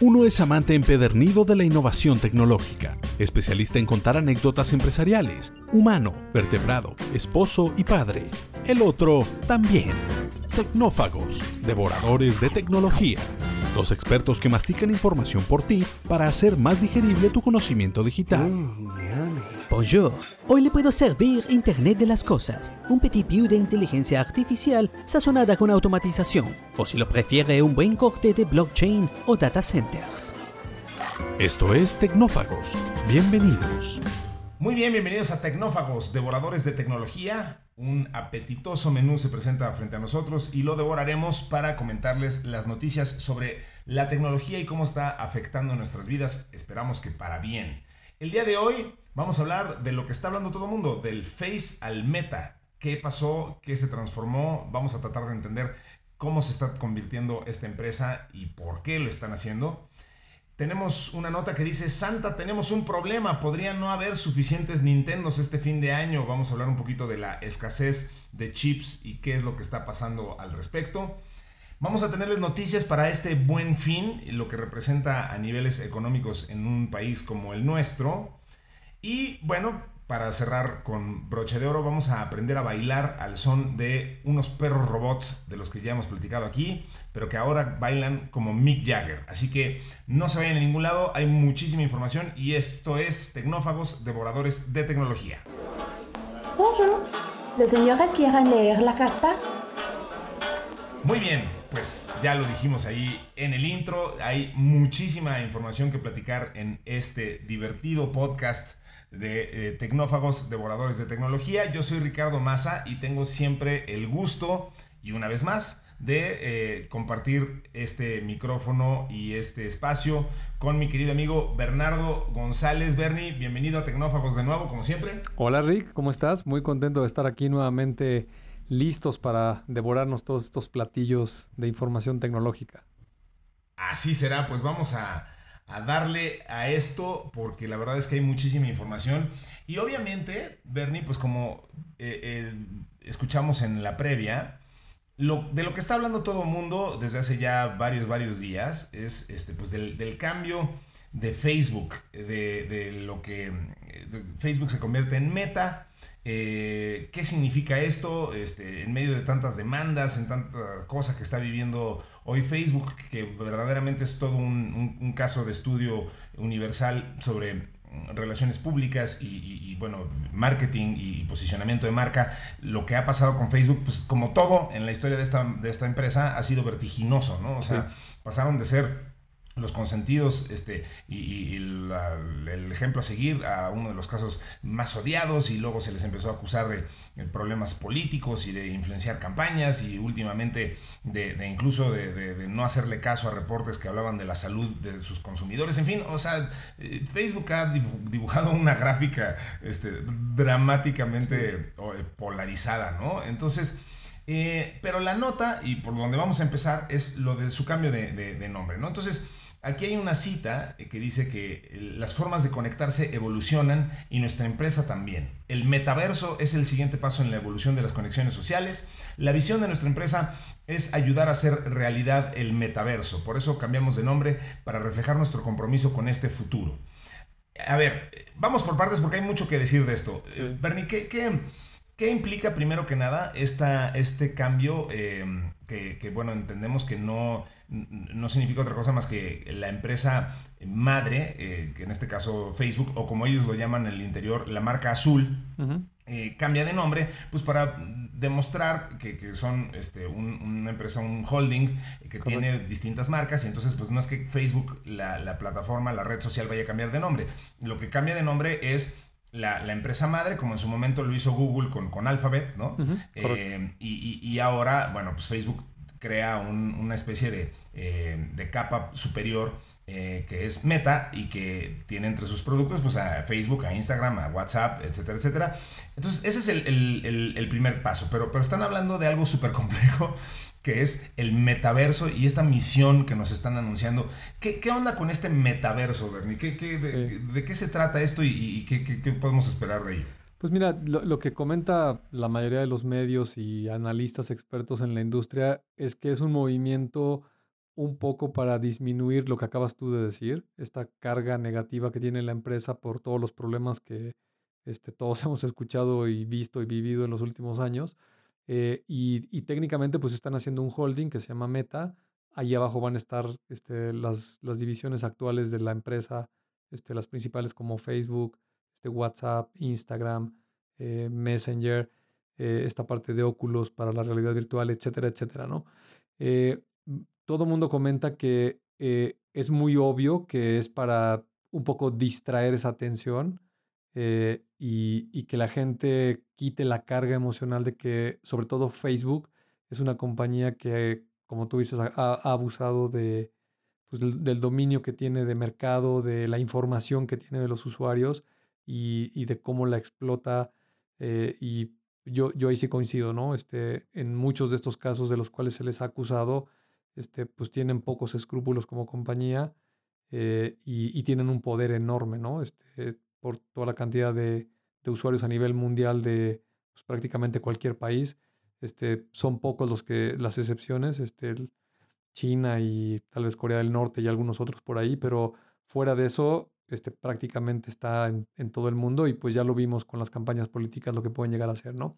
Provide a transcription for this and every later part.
Uno es amante empedernido de la innovación tecnológica, especialista en contar anécdotas empresariales, humano, vertebrado, esposo y padre. El otro también. Tecnófagos, devoradores de tecnología. Dos expertos que mastican información por ti para hacer más digerible tu conocimiento digital. Bonjour. Hoy le puedo servir Internet de las Cosas, un petit piu de inteligencia artificial sazonada con automatización, o si lo prefiere, un buen corte de blockchain o data centers. Esto es Tecnófagos. Bienvenidos. Muy bien, bienvenidos a Tecnófagos, devoradores de tecnología. Un apetitoso menú se presenta frente a nosotros y lo devoraremos para comentarles las noticias sobre la tecnología y cómo está afectando nuestras vidas. Esperamos que para bien. El día de hoy vamos a hablar de lo que está hablando todo el mundo, del Face al Meta. ¿Qué pasó? ¿Qué se transformó? Vamos a tratar de entender cómo se está convirtiendo esta empresa y por qué lo están haciendo. Tenemos una nota que dice, Santa, tenemos un problema, podría no haber suficientes Nintendos este fin de año. Vamos a hablar un poquito de la escasez de chips y qué es lo que está pasando al respecto. Vamos a tenerles noticias para este buen fin, lo que representa a niveles económicos en un país como el nuestro. Y bueno, para cerrar con broche de oro, vamos a aprender a bailar al son de unos perros robots de los que ya hemos platicado aquí, pero que ahora bailan como Mick Jagger. Así que no se vayan a ningún lado, hay muchísima información y esto es Tecnófagos, devoradores de tecnología. Bonjour. ¿Los señores quieren leer la carta? Muy bien, pues ya lo dijimos ahí en el intro, hay muchísima información que platicar en este divertido podcast de eh, Tecnófagos, Devoradores de Tecnología. Yo soy Ricardo Massa y tengo siempre el gusto, y una vez más, de eh, compartir este micrófono y este espacio con mi querido amigo Bernardo González. Bernie, bienvenido a Tecnófagos de nuevo, como siempre. Hola Rick, ¿cómo estás? Muy contento de estar aquí nuevamente listos para devorarnos todos estos platillos de información tecnológica. Así será, pues vamos a, a darle a esto porque la verdad es que hay muchísima información. Y obviamente, Bernie, pues como eh, eh, escuchamos en la previa, lo, de lo que está hablando todo el mundo desde hace ya varios, varios días es este, pues del, del cambio de Facebook, de, de lo que Facebook se convierte en meta. Eh, ¿Qué significa esto este, en medio de tantas demandas, en tanta cosa que está viviendo hoy Facebook, que verdaderamente es todo un, un, un caso de estudio universal sobre relaciones públicas y, y, y, bueno, marketing y posicionamiento de marca, lo que ha pasado con Facebook, pues como todo en la historia de esta, de esta empresa, ha sido vertiginoso, ¿no? O sea, sí. pasaron de ser los consentidos este, y, y la, el ejemplo a seguir a uno de los casos más odiados y luego se les empezó a acusar de, de problemas políticos y de influenciar campañas y últimamente de, de incluso de, de, no hacerle caso a reportes que hablaban de la salud de sus consumidores. En fin, o sea, eh, Facebook ha dibujado una gráfica este, dramáticamente polarizada, ¿no? Entonces... Eh, pero la nota, y por donde vamos a empezar, es lo de su cambio de, de, de nombre, ¿no? Entonces, Aquí hay una cita que dice que las formas de conectarse evolucionan y nuestra empresa también. El metaverso es el siguiente paso en la evolución de las conexiones sociales. La visión de nuestra empresa es ayudar a hacer realidad el metaverso. Por eso cambiamos de nombre para reflejar nuestro compromiso con este futuro. A ver, vamos por partes porque hay mucho que decir de esto. Sí. Bernie, ¿qué, qué, ¿qué, implica primero que nada esta, este cambio eh, que, que, bueno, entendemos que no no significa otra cosa más que la empresa madre, eh, que en este caso Facebook, o como ellos lo llaman en el interior, la marca azul, uh -huh. eh, cambia de nombre, pues para demostrar que, que son este, un, una empresa, un holding que Correcto. tiene distintas marcas, y entonces pues no es que Facebook, la, la, plataforma, la red social vaya a cambiar de nombre. Lo que cambia de nombre es la, la, empresa madre, como en su momento lo hizo Google con, con Alphabet, ¿no? Uh -huh. eh, y, y, y, ahora, bueno, pues Facebook crea un, una especie de, eh, de capa superior eh, que es Meta y que tiene entre sus productos pues a Facebook, a Instagram, a WhatsApp, etcétera, etcétera. Entonces ese es el, el, el, el primer paso, pero, pero están hablando de algo súper complejo que es el metaverso y esta misión que nos están anunciando. ¿Qué, qué onda con este metaverso, Bernie? ¿Qué, qué, de, sí. de, qué se trata esto y, y qué, qué podemos esperar de ello? Pues mira, lo, lo, que comenta la mayoría de los medios y analistas expertos en la industria es que es un movimiento un poco para disminuir lo que acabas tú de decir, esta carga negativa que tiene la empresa por todos los problemas que este, todos hemos escuchado y visto y vivido en los últimos años. Eh, y, técnicamente pues están haciendo un holding que se llama Meta. Ahí abajo van a estar este, las, las divisiones actuales de la empresa, este, las principales como Facebook, este, WhatsApp, Instagram, eh, Messenger, eh, esta parte de óculos para la realidad virtual, etcétera, etcétera, ¿no? Todo mundo comenta que es muy obvio que es para un poco distraer esa atención eh, y, que la gente quite la carga emocional de que, sobre todo Facebook, es una compañía que, como tú dices, ha, abusado de, pues, del, dominio que tiene de mercado, de la información que tiene de los usuarios y, de cómo la explota. Eh, y yo, yo ahí sí coincido, ¿no? Este, en muchos de estos casos de los cuales se les ha acusado, este, pues tienen pocos escrúpulos como compañía eh, y, y, tienen un poder enorme, ¿no? Este, por toda la cantidad de, usuarios a nivel mundial de pues, prácticamente cualquier país. Este, son pocos los que, las excepciones, este, China y tal vez Corea del Norte y algunos otros por ahí, pero fuera de eso, este, prácticamente está en, todo el mundo y pues ya lo vimos con las campañas políticas lo que pueden llegar a ser, ¿no?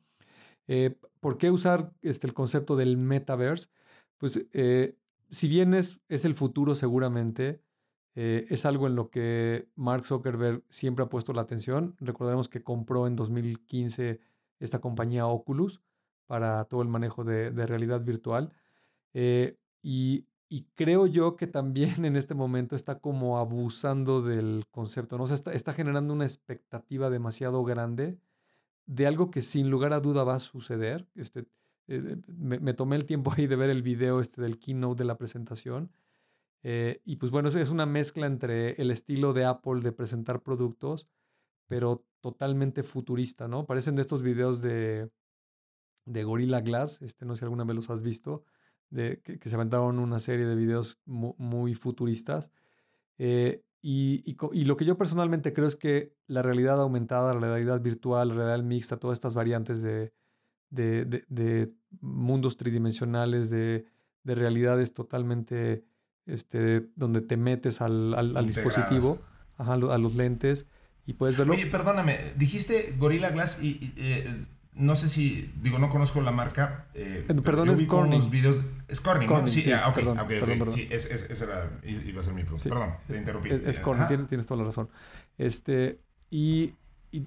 Eh, ¿Por qué usar este, el concepto del metaverse? Pues eh, si bien es, es el futuro seguramente, eh, es algo en lo que Mark Zuckerberg siempre ha puesto la atención. Recordemos que compró en 2015 esta compañía Oculus para todo el manejo de, realidad virtual. Eh, y, creo yo que también en este momento está como abusando del concepto, ¿no? Está, está generando una expectativa demasiado grande de algo que sin lugar a duda va a suceder. Este, eh, me, me, tomé el tiempo ahí de ver el video este del keynote de la presentación eh, y pues bueno, es una mezcla entre el estilo de Apple de presentar productos, pero totalmente futurista, ¿no? Parecen de estos videos de, de Gorilla Glass, este, no sé si alguna vez los has visto, de, que, se aventaron una serie de videos muy, futuristas. Eh, y, y, lo que yo personalmente creo es que la realidad aumentada, la realidad virtual, la realidad mixta, todas estas variantes de, de, de mundos tridimensionales, de, realidades totalmente este, donde te metes al, al, dispositivo, a los lentes y puedes verlo. Oye, perdóname, dijiste Gorilla Glass y, eh, no sé si, digo, no conozco la marca. Eh, eh perdón, es Corning. Unos videos, es Corning, ¿no? Sí, ah, okay, perdón, okay, perdón, Sí, es, es, esa era, iba a ser mi pregunta. Perdón, te interrumpí. Es, Corning, tienes, tienes, toda la razón. Este, y,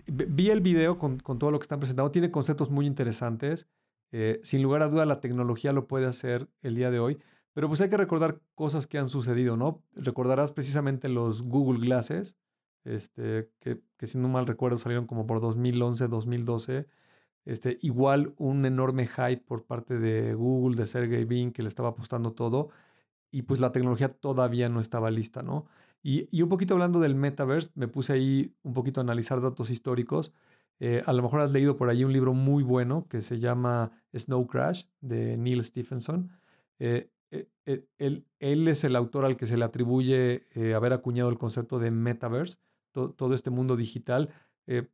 vi el video con, con, todo lo que están presentando. Tiene conceptos muy interesantes. Eh, sin lugar a duda, la tecnología lo puede hacer el día de hoy. Pero pues hay que recordar cosas que han sucedido, ¿no? Recordarás precisamente los Google Glasses, este, que, que si no mal recuerdo salieron como por 2011, 2012. Este, igual un enorme hype por parte de Google, de Sergey Brin, que le estaba apostando todo. Y pues la tecnología todavía no estaba lista, ¿no? Y, y un poquito hablando del metaverse, me puse ahí un poquito a analizar datos históricos. Eh, a lo mejor has leído por ahí un libro muy bueno que se llama Snow Crash de Neil Stephenson. Eh, eh, eh, él, es el autor al que se le atribuye haber acuñado el concepto de metaverse, todo este mundo digital.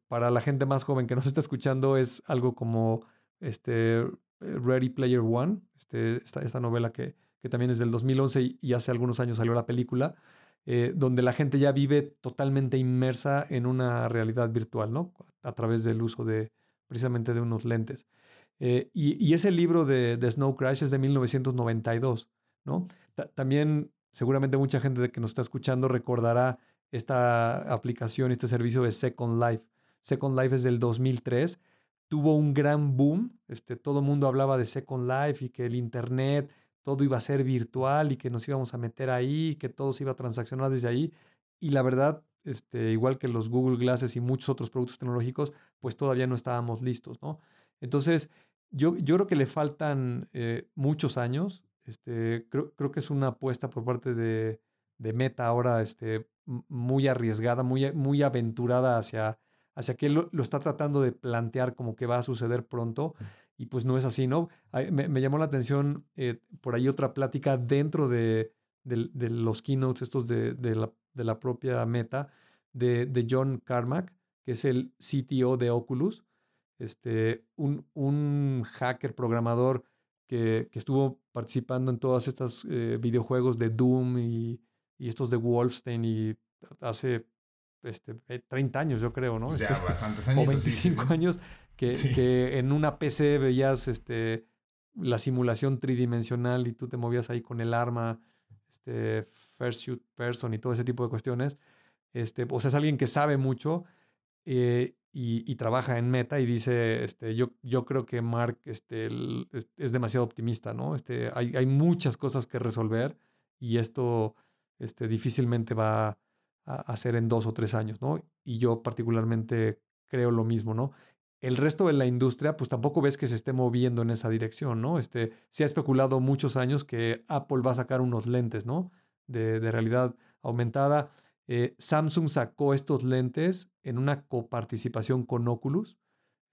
para la gente más joven que nos está escuchando, es algo como este, Ready Player One, este, esta, esta novela que, que, también es del 2011 y, hace algunos años salió la película, donde la gente ya vive totalmente inmersa en una realidad virtual, ¿no? A través del uso de precisamente de unos lentes. Eh, y, ese libro de, Snow Crash es de 1992, ¿no? también seguramente mucha gente que nos está escuchando recordará esta aplicación, este servicio de Second Life. Second Life es del 2003, tuvo un gran boom, este, todo el mundo hablaba de Second Life y que el Internet, todo iba a ser virtual y que nos íbamos a meter ahí, que todo se iba a transaccionar desde ahí. Y la verdad, este, igual que los Google Glasses y muchos otros productos tecnológicos, pues todavía no estábamos listos, ¿no? Entonces, yo, yo creo que le faltan eh, muchos años. Este, creo, creo, que es una apuesta por parte de, de, Meta ahora este, muy arriesgada, muy, muy aventurada hacia, hacia que lo, lo, está tratando de plantear como que va a suceder pronto. Y pues no es así, ¿no? Me, me llamó la atención eh, por ahí otra plática dentro de, de, de los keynotes estos de, la, de la propia Meta, de, de John Carmack, que es el CTO de Oculus, este, un, un hacker programador que, que, estuvo participando en todas estas eh, videojuegos de Doom y, y, estos de Wolfenstein y hace este, 30 años, yo creo, ¿no? Ya, este, bastantes años. 25 año que, que, en una PC veías este, la simulación tridimensional y tú te movías ahí con el arma, este, first shoot person y todo ese tipo de cuestiones. Este, o sea, es alguien que sabe mucho eh, y, trabaja en Meta y dice, este, yo, yo creo que Mark este, es, demasiado optimista, ¿no? Este, hay, hay muchas cosas que resolver y esto este, difícilmente va a hacer en dos o tres años, ¿no? Y yo particularmente creo lo mismo, ¿no? El resto de la industria, pues tampoco ves que se esté moviendo en esa dirección, ¿no? Este, se ha especulado muchos años que Apple va a sacar unos lentes, ¿no? De, de realidad aumentada. Eh, Samsung sacó estos lentes en una coparticipación con Oculus.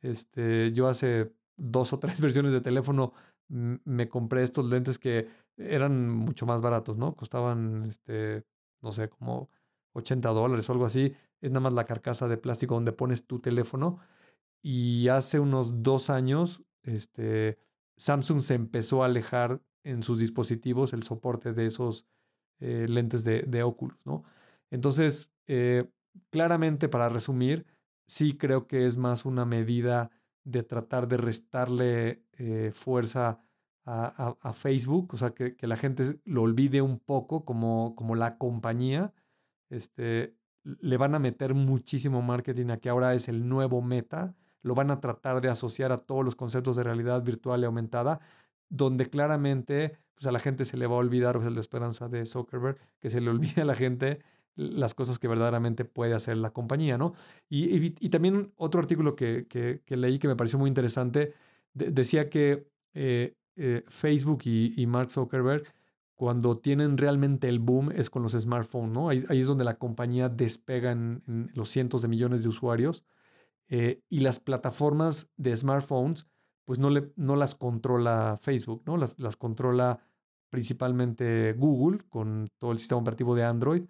Este, yo hace dos o tres versiones de teléfono me compré estos lentes que eran mucho más baratos, ¿no? Costaban, este, no sé, como 80 dólares o algo así. Es nada más la carcasa de plástico donde pones tu teléfono. Y hace unos dos años, este, Samsung se empezó a alejar en sus dispositivos el soporte de esos eh, lentes de, de, Oculus, ¿no? Entonces, eh, claramente, para resumir, sí creo que es más una medida de tratar de restarle eh, fuerza a, Facebook, o sea, que, que, la gente lo olvide un poco como, como la compañía este, le van a meter muchísimo marketing a que ahora es el nuevo meta, lo van a tratar de asociar a todos los conceptos de realidad virtual y aumentada, donde claramente pues a la gente se le va a olvidar, o sea, la esperanza de Zuckerberg, que se le olvide a la gente las cosas que verdaderamente puede hacer la compañía, ¿no? Y, y, también otro artículo que, que, leí que me pareció muy interesante, decía que eh, eh, Facebook y, y Mark Zuckerberg cuando tienen realmente el boom es con los smartphones, ¿no? Ahí, es donde la compañía despega en, los cientos de millones de usuarios eh, y las plataformas de smartphones, pues no, le, no las controla Facebook, ¿no? Las, las controla principalmente Google con todo el sistema operativo de Android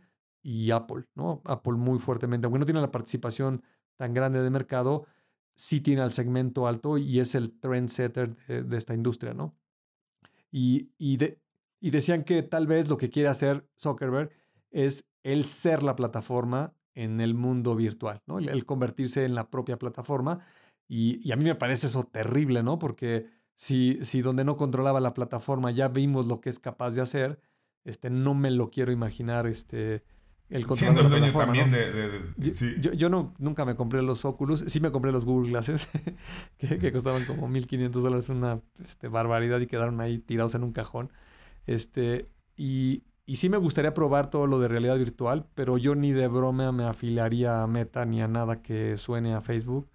y Apple, ¿no? Apple muy fuertemente, aunque no tiene la participación tan grande de mercado, sí tiene el segmento alto y es el trendsetter de, de esta industria, ¿no? Y, y, de, y decían que tal vez lo que quiere hacer Zuckerberg es el ser la plataforma en el mundo virtual, ¿no? El, convertirse en la propia plataforma. Y, a mí me parece eso terrible, ¿no? Porque si, si donde no controlaba la plataforma ya vimos lo que es capaz de hacer, este, no me lo quiero imaginar este, el control Siendo el dueño también de... yo, yo, no, nunca me compré los Oculus, sí me compré los Google Glasses, que, costaban como 1.500 dólares, una este, barbaridad y quedaron ahí tirados en un cajón. Este, y, y sí me gustaría probar todo lo de realidad virtual, pero yo ni de broma me afiliaría a Meta ni a nada que suene a Facebook,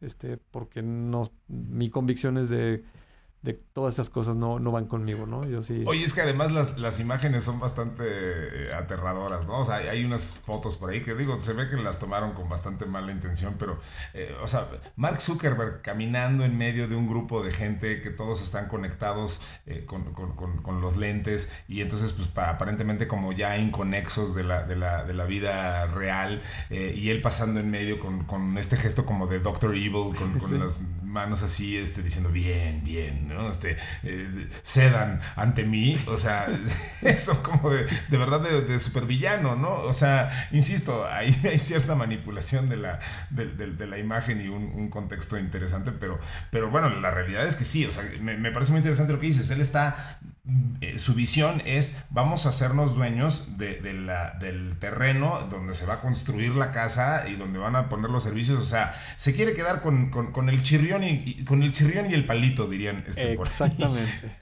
este, porque no, mi convicción es de de todas esas cosas no, no van conmigo, ¿no? Yo sí. Oye, es que además las, las imágenes son bastante eh, aterradoras, ¿no? O sea, hay, unas fotos por ahí que digo, se ve que las tomaron con bastante mala intención, pero, eh, o sea, Mark Zuckerberg caminando en medio de un grupo de gente que todos están conectados eh, con, con, con, los lentes y entonces, pues, aparentemente como ya inconexos de la, de la, de la vida real y él pasando en medio con, este gesto como de Doctor Evil, con, las manos así, este, diciendo bien, bien, ¿no? Este, eh, cedan ante mí, o sea, eso como de, de verdad de, supervillano, ¿no? O sea, insisto, hay, hay cierta manipulación de la, de, la imagen y un, contexto interesante, pero, pero bueno, la realidad es que sí, o sea, me, me parece muy interesante lo que dices, él está eh, su visión es vamos a hacernos dueños de, la, del terreno donde se va a construir la casa y donde van a poner los servicios. O sea, se quiere quedar con, con, el chirrión y, con el chirrión y el palito, dirían. Este Exactamente.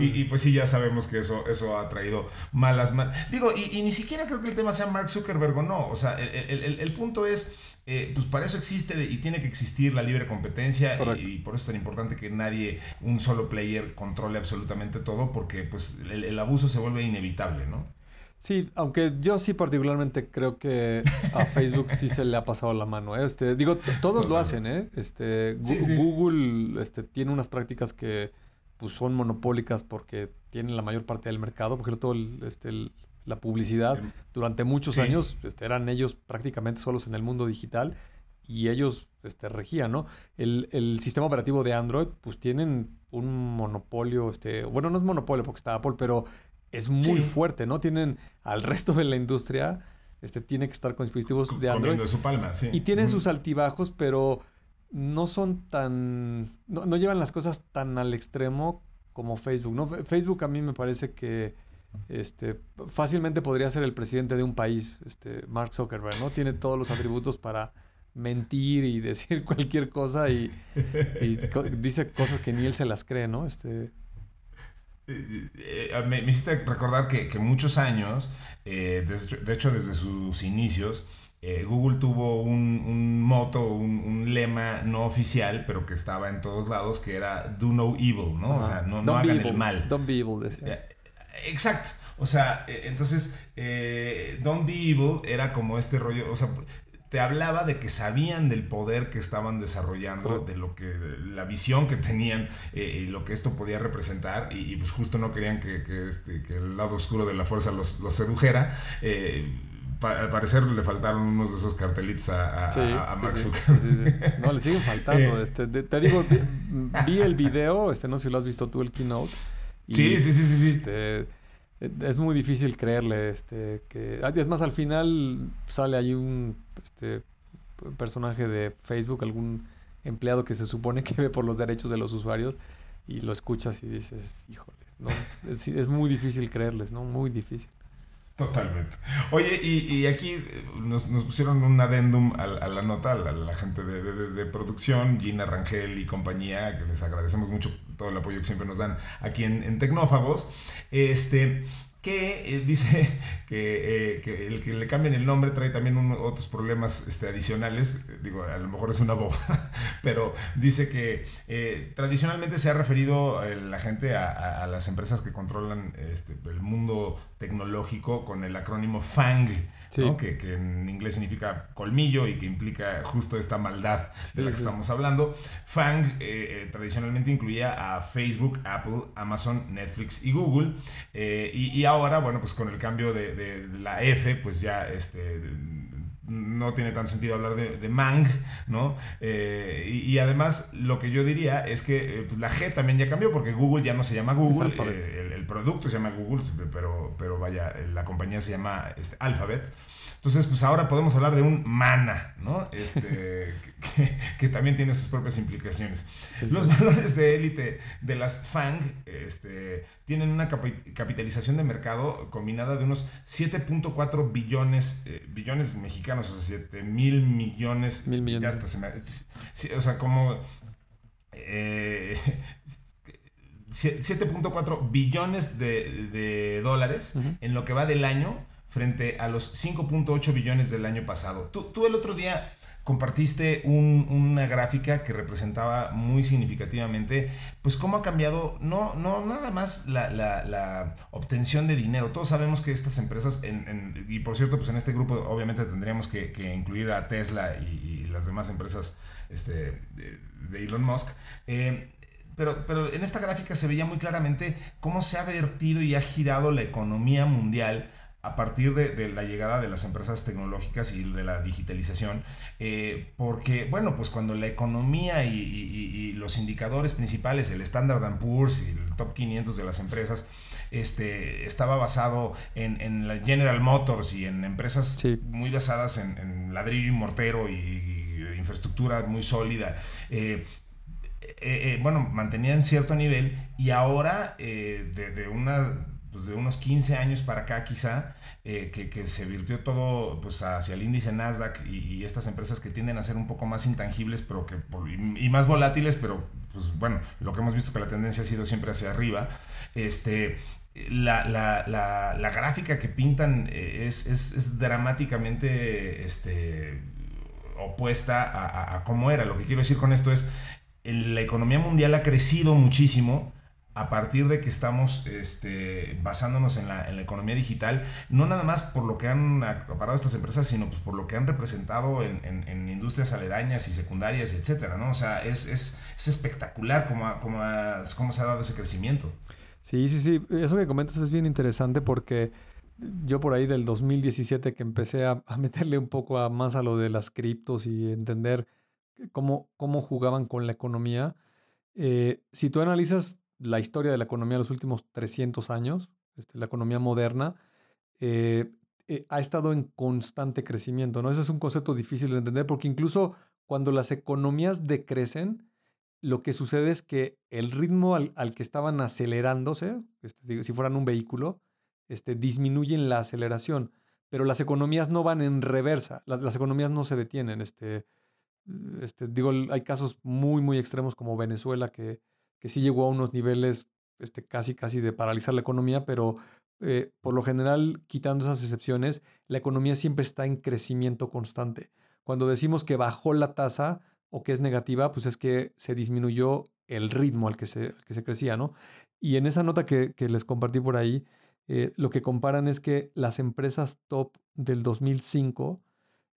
y, pues sí, ya sabemos que eso, eso ha traído malas... Digo, y, ni siquiera creo que el tema sea Mark Zuckerberg o no. O sea, el, el punto es eh, pues para eso existe y tiene que existir la libre competencia y, por eso es tan importante que nadie, un solo player, controle absolutamente todo porque pues el, abuso se vuelve inevitable, ¿no? Sí, aunque yo sí particularmente creo que a Facebook sí se le ha pasado la mano. ¿eh? Este, digo, todos lo hacen, ¿eh? Este, Google Este, tiene unas prácticas que pues, son monopólicas porque tienen la mayor parte del mercado, porque todo el, este, el, la publicidad. Durante muchos años este, eran ellos prácticamente solos en el mundo digital y ellos este, regían, ¿no? El, el, sistema operativo de Android, pues tienen un monopolio, este, bueno, no es monopolio porque está Apple, pero es muy fuerte, ¿no? Tienen al resto de la industria, este, tiene que estar con dispositivos de Android. su palma, sí. Y tienen sus altibajos, pero no son tan, no, no, llevan las cosas tan al extremo como Facebook, ¿no? Facebook a mí me parece que este, fácilmente podría ser el presidente de un país, este, Mark Zuckerberg, ¿no? Tiene todos los atributos para mentir y decir cualquier cosa y, dice cosas que ni él se las cree, ¿no? Este... Eh, eh, me, hiciste recordar que, muchos años, eh, de hecho desde sus inicios, Google tuvo un, moto, un, lema no oficial, pero que estaba en todos lados, que era do no evil, ¿no? O sea, no, no hagan el mal. Don't be evil, decía. Exacto. O sea, entonces, Don't Be Evil era como este rollo, o sea, te hablaba de que sabían del poder que estaban desarrollando, de lo que, la visión que tenían eh, y lo que esto podía representar, y, pues justo no querían que, este, que, el lado oscuro de la fuerza los, los sedujera. Eh, al parecer le faltaron unos de esos cartelitos a, a, No, le siguen faltando. Eh. este, te, digo, vi, el video, este, no sé si lo has visto tú, el keynote. sí, sí, sí, sí. Este, es muy difícil creerle este que es más al final sale ahí un este personaje de Facebook algún empleado que se supone que ve por los derechos de los usuarios y lo escuchas y dices híjole no es, es muy difícil creerles no muy difícil Totalmente. Oye, y, aquí eh, nos, pusieron un adendum a, la nota, a la, gente de, producción, Gina Rangel y compañía, que les agradecemos mucho todo el apoyo que siempre nos dan aquí en, en Tecnófagos. Este, que eh, dice que, eh, que, el que le cambien el nombre trae también otros problemas este, adicionales. Digo, a lo mejor es una boba, pero dice que eh, tradicionalmente se ha referido la gente a, las empresas que controlan este, el mundo tecnológico con el acrónimo FANG, que, que, en inglés significa colmillo y que implica justo esta maldad de la que estamos hablando. FANG tradicionalmente incluía a Facebook, Apple, Amazon, Netflix y Google. y, y ahora, bueno, pues con el cambio de, la F, pues ya este, no tiene tanto sentido hablar de, Mang, ¿no? Eh, y, además, lo que yo diría es que eh, pues la G también ya cambió, porque Google ya no se llama Google, eh, el, producto se llama Google, pero, pero vaya, la compañía se llama este, Alphabet. Entonces, pues ahora podemos hablar de un mana, ¿no? Este, que, también tiene sus propias implicaciones. Los valores de élite de las FANG este, tienen una capitalización de mercado combinada de unos 7.4 billones, eh, billones mexicanos, o sea, 7 mil millones. Mil millones. Ya hasta se me, o sea, como... Eh, 7.4 billones de, dólares en lo que va del año frente a los 5.8 billones del año pasado. Tú, el otro día compartiste una gráfica que representaba muy significativamente pues cómo ha cambiado no, no nada más la, obtención de dinero. Todos sabemos que estas empresas, y por cierto, pues en este grupo obviamente tendríamos que, incluir a Tesla y, las demás empresas este, de, Elon Musk. Eh, pero, pero en esta gráfica se veía muy claramente cómo se ha vertido y ha girado la economía mundial a partir de, la llegada de las empresas tecnológicas y de la digitalización, eh, porque, bueno, pues cuando la economía y, los indicadores principales, el Standard Poor's y el top 500 de las empresas, este, estaba basado en, la General Motors y en empresas muy basadas en, ladrillo y mortero y, infraestructura muy sólida. Eh, eh, bueno, mantenían cierto nivel y ahora de, una pues de unos 15 años para acá quizá, eh, que, se virtió todo pues hacia el índice Nasdaq y, estas empresas que tienden a ser un poco más intangibles pero que, y, más volátiles, pero pues bueno, lo que hemos visto que la tendencia ha sido siempre hacia arriba, este, la, gráfica que pintan eh, es, dramáticamente este, opuesta a, a, cómo era. Lo que quiero decir con esto es, la economía mundial ha crecido muchísimo, a partir de que estamos este, basándonos en la, economía digital, no nada más por lo que han acaparado estas empresas, sino pues por lo que han representado en, industrias aledañas y secundarias, etcétera, ¿no? O sea, es, es, espectacular cómo, cómo, cómo se ha dado ese crecimiento. Sí, sí, sí. Eso que comentas es bien interesante porque yo por ahí del 2017 que empecé a, meterle un poco a, más a lo de las criptos y entender cómo, cómo jugaban con la economía, eh, si tú analizas la historia de la economía de los últimos 300 años, este, la economía moderna, eh, eh, ha estado en constante crecimiento. ¿no? Ese es un concepto difícil de entender porque incluso cuando las economías decrecen, lo que sucede es que el ritmo al, que estaban acelerándose, este, si fueran un vehículo, este, disminuyen la aceleración, pero las economías no van en reversa, las, economías no se detienen. Este, este, digo, hay casos muy, muy extremos como Venezuela, que, que sí llegó a unos niveles este, casi, casi de paralizar la economía, pero eh, por lo general, quitando esas excepciones, la economía siempre está en crecimiento constante. Cuando decimos que bajó la tasa o que es negativa, pues es que se disminuyó el ritmo al que se, que se crecía, ¿no? Y en esa nota que, les compartí por ahí, eh, lo que comparan es que las empresas top del 2005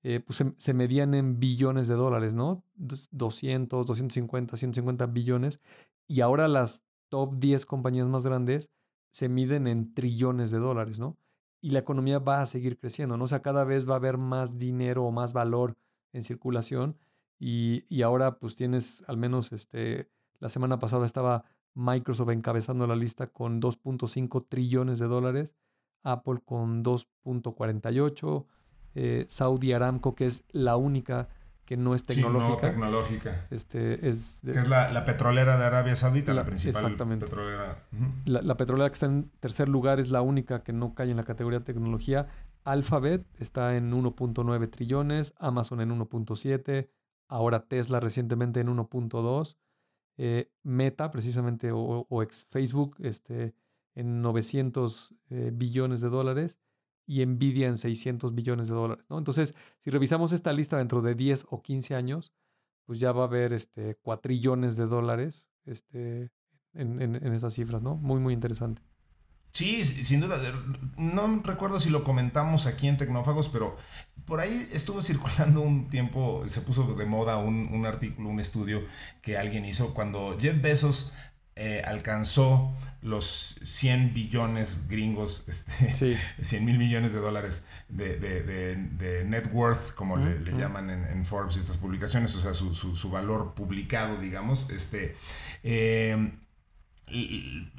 eh, pues se, medían en billones de dólares, ¿no? 200, 250, 150 billones. Y ahora las top 10 compañías más grandes se miden en trillones de dólares, ¿no? Y la economía va a seguir creciendo, ¿no? O sea, cada vez va a haber más dinero o más valor en circulación y, y ahora pues tienes al menos este, la semana pasada estaba Microsoft encabezando la lista con 2.5 trillones de dólares, Apple con 2.48, eh, Saudi Aramco, que es la única que no es tecnológica. Sí, no tecnológica. Este, es que es la, petrolera de Arabia Saudita, la, principal exactamente. petrolera. la, petrolera que está en tercer lugar es la única que no cae en la categoría de tecnología. Alphabet está en 1.9 trillones, Amazon en 1.7, ahora Tesla recientemente en 1.2, eh, Meta precisamente o, ex Facebook este, en 900 eh, billones de dólares y Nvidia en 600 billones de dólares. ¿no? Entonces, si revisamos esta lista dentro de 10 o 15 años, pues ya va a haber este, cuatrillones de dólares este, en, en, en esas cifras, ¿no? Muy, muy interesante. Sí, sin duda. No recuerdo si lo comentamos aquí en Tecnófagos, pero por ahí estuvo circulando un tiempo, se puso de moda un, un artículo, un estudio que alguien hizo cuando Jeff Bezos eh, alcanzó los 100 billones gringos, este, 100 mil millones de dólares de, net worth, como le, llaman en, Forbes estas publicaciones, o sea, su, valor publicado, digamos, este, eh,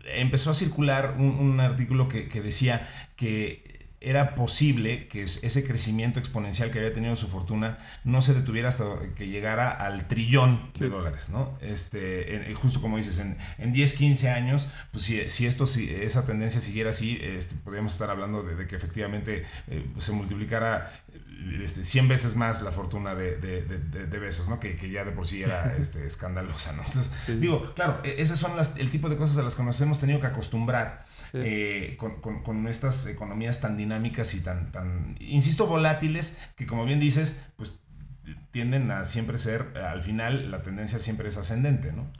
empezó a circular un, artículo que, que, decía que era posible que ese crecimiento exponencial que había tenido su fortuna no se detuviera hasta que llegara al trillón de dólares, ¿no? Este, justo como dices, en, en, 10, 15 años, pues si, si esto, si esa tendencia siguiera así, este, podríamos estar hablando de, que efectivamente eh, pues se multiplicara este, 100 veces más la fortuna de, de, de Besos, ¿no? Que, que, ya de por sí era este, escandalosa, ¿no? Entonces, digo, claro, e, esas son las, el tipo de cosas a las que nos hemos tenido que acostumbrar eh, con, con, con, estas economías tan dinámicas y tan, tan, insisto, volátiles, que como bien dices, pues tienden a siempre ser, al final la tendencia siempre es ascendente, ¿no?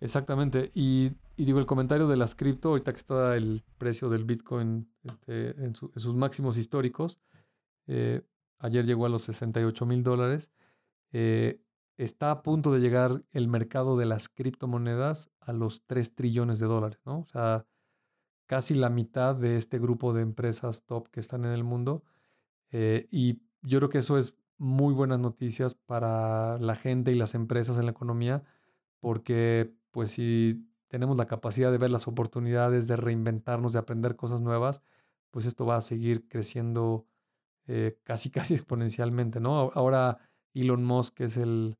Exactamente. Y, y digo, el comentario de las cripto, ahorita que está el precio del Bitcoin este, en, sus máximos históricos, eh, ayer llegó a los 68 mil dólares. Eh, está a punto de llegar el mercado de las criptomonedas a los 3 trillones de dólares, ¿no? O sea, casi la mitad de este grupo de empresas top que están en el mundo. Eh, y yo creo que eso es muy buenas noticias para la gente y las empresas en la economía, porque pues si tenemos la capacidad de ver las oportunidades, de reinventarnos, de aprender cosas nuevas, pues esto va a seguir creciendo eh, casi, casi exponencialmente, ¿no? Ahora Elon Musk es el,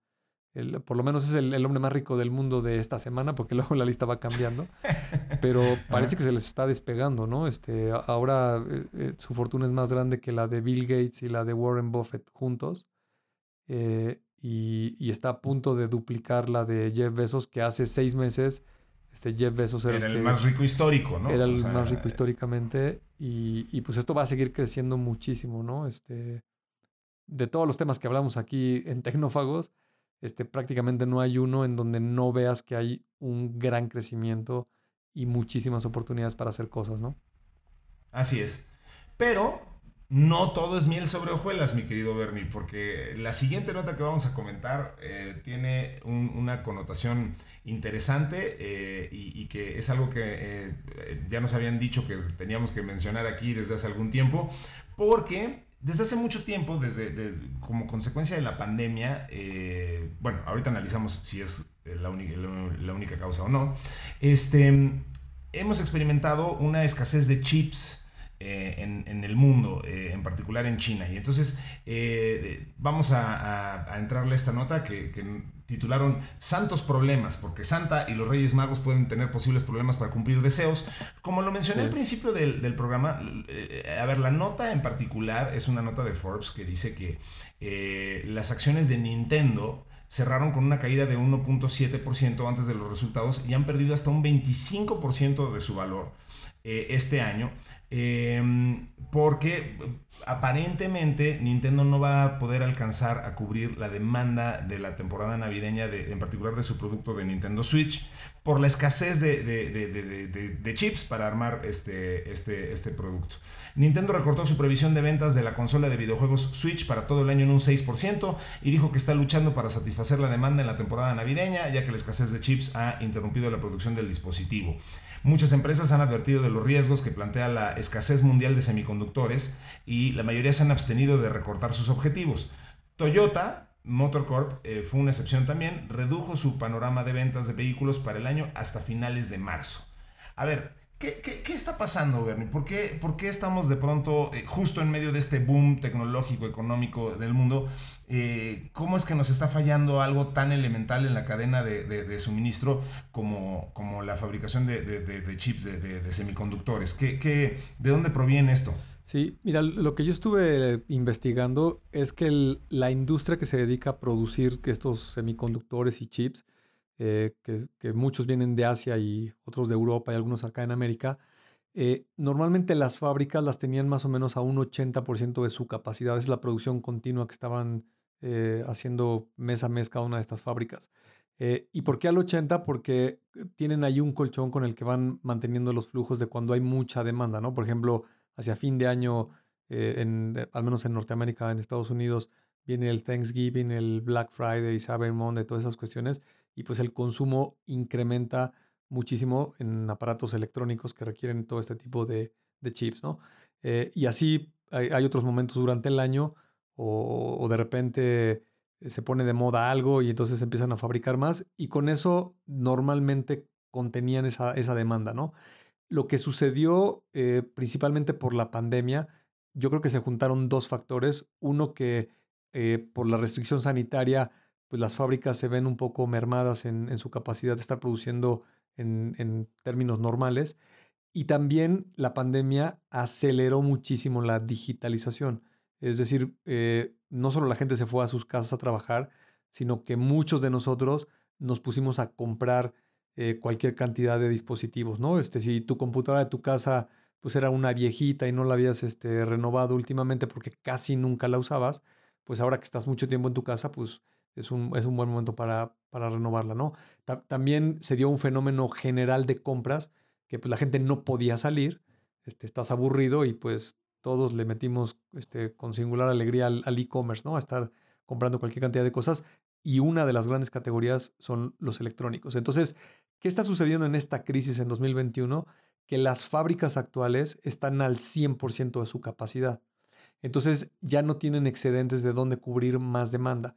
por lo menos es el, hombre más rico del mundo de esta semana, porque luego la lista va cambiando. Pero parece que se les está despegando, ¿no? Este, ahora eh, eh, su fortuna es más grande que la de Bill Gates y la de Warren Buffett juntos. Eh, y, está a punto de duplicar la de Jeff Bezos, que hace seis meses este Jeff Bezos era, el, más rico histórico, ¿no? Era el más rico históricamente. Y, y, pues esto va a seguir creciendo muchísimo, ¿no? Este, de todos los temas que hablamos aquí en Tecnófagos, este, prácticamente no hay uno en donde no veas que hay un gran crecimiento y muchísimas oportunidades para hacer cosas, ¿no? Así es. Pero no todo es miel sobre hojuelas, mi querido Bernie, porque la siguiente nota que vamos a comentar eh, tiene una connotación interesante eh, y, que es algo que eh, ya nos habían dicho que teníamos que mencionar aquí desde hace algún tiempo, porque desde hace mucho tiempo, desde como consecuencia de la pandemia, bueno, ahorita analizamos si es la única, la única causa o no, este, hemos experimentado una escasez de chips eh, en, el mundo, eh, en particular en China. Y entonces eh, vamos a, entrarle a esta nota que, titularon Santos Problemas, porque Santa y los Reyes Magos pueden tener posibles problemas para cumplir deseos. Como lo mencioné al principio del, del programa, a ver, la nota en particular es una nota de Forbes que dice que las acciones de Nintendo cerraron con una caída de 1.7% antes de los resultados y han perdido hasta un 25% de su valor este año. Em, porque aparentemente Nintendo no va a poder alcanzar a cubrir la demanda de la temporada navideña, en particular de su producto de Nintendo Switch, por la escasez de, chips para armar este, este, este producto. Nintendo recortó su previsión de ventas de la consola de videojuegos Switch para todo el año en un 6% y dijo que está luchando para satisfacer la demanda en la temporada navideña, ya que la escasez de chips ha interrumpido la producción del dispositivo. Muchas empresas han advertido de los riesgos que plantea la escasez mundial de semiconductores y la mayoría se han abstenido de recortar sus objetivos. Toyota Motor Corp eh, fue una excepción también, redujo su panorama de ventas de vehículos para el año hasta finales de marzo. A ver, ¿Qué, está pasando, Bernie? ¿Por qué, ¿Por qué, estamos de pronto eh, justo en medio de este boom tecnológico, económico del mundo? Eh, ¿Cómo es que nos está fallando algo tan elemental en la cadena de, suministro como, la fabricación de, chips, de, semiconductores? ¿Qué, de dónde proviene esto? Sí, mira, lo que yo estuve investigando es que la industria que se dedica a producir estos semiconductores y chips, eh, que, muchos vienen de Asia y otros de Europa y algunos acá en América, eh, normalmente las fábricas las tenían más o menos a un 80% de su capacidad. Es la producción continua que estaban eh, haciendo mes a mes cada una de estas fábricas. ¿Y por qué al 80? Porque tienen ahí un colchón con el que van manteniendo los flujos de cuando hay mucha demanda, ¿no? Por ejemplo, hacia fin de año, en, al menos en Norteamérica, en Estados Unidos, viene el Thanksgiving, el Black Friday, Cyber Monday, todas esas cuestiones y pues el consumo incrementa muchísimo en aparatos electrónicos que requieren todo este tipo de, chips, ¿no? Eh, y así hay, otros momentos durante el año o, de repente eh, se pone de moda algo y entonces empiezan a fabricar más y con eso normalmente contenían esa, demanda, ¿no? Lo que sucedió eh, principalmente por la pandemia, yo creo que se juntaron dos factores. Uno que por la restricción sanitaria pues las fábricas se ven un poco mermadas en, su capacidad de estar produciendo en, términos normales. Y también la pandemia aceleró muchísimo la digitalización. Es decir, eh, no solo la gente se fue a sus casas a trabajar, sino que muchos de nosotros nos pusimos a comprar eh, cualquier cantidad de dispositivos, ¿no? Este, si tu computadora de tu casa pues era una viejita y no la habías este, renovado últimamente porque casi nunca la usabas, pues ahora que estás mucho tiempo en tu casa, pues es un, es un buen momento para, para renovarla, ¿no? también se dio un fenómeno general de compras que pues, la gente no podía salir, este, estás aburrido y pues todos le metimos este, con singular alegría al e-commerce, ¿no? A estar comprando cualquier cantidad de cosas y una de las grandes categorías son los electrónicos. Entonces, ¿qué está sucediendo en esta crisis en 2021? Que las fábricas actuales están al 100% de su capacidad. Entonces ya no tienen excedentes de dónde cubrir más demanda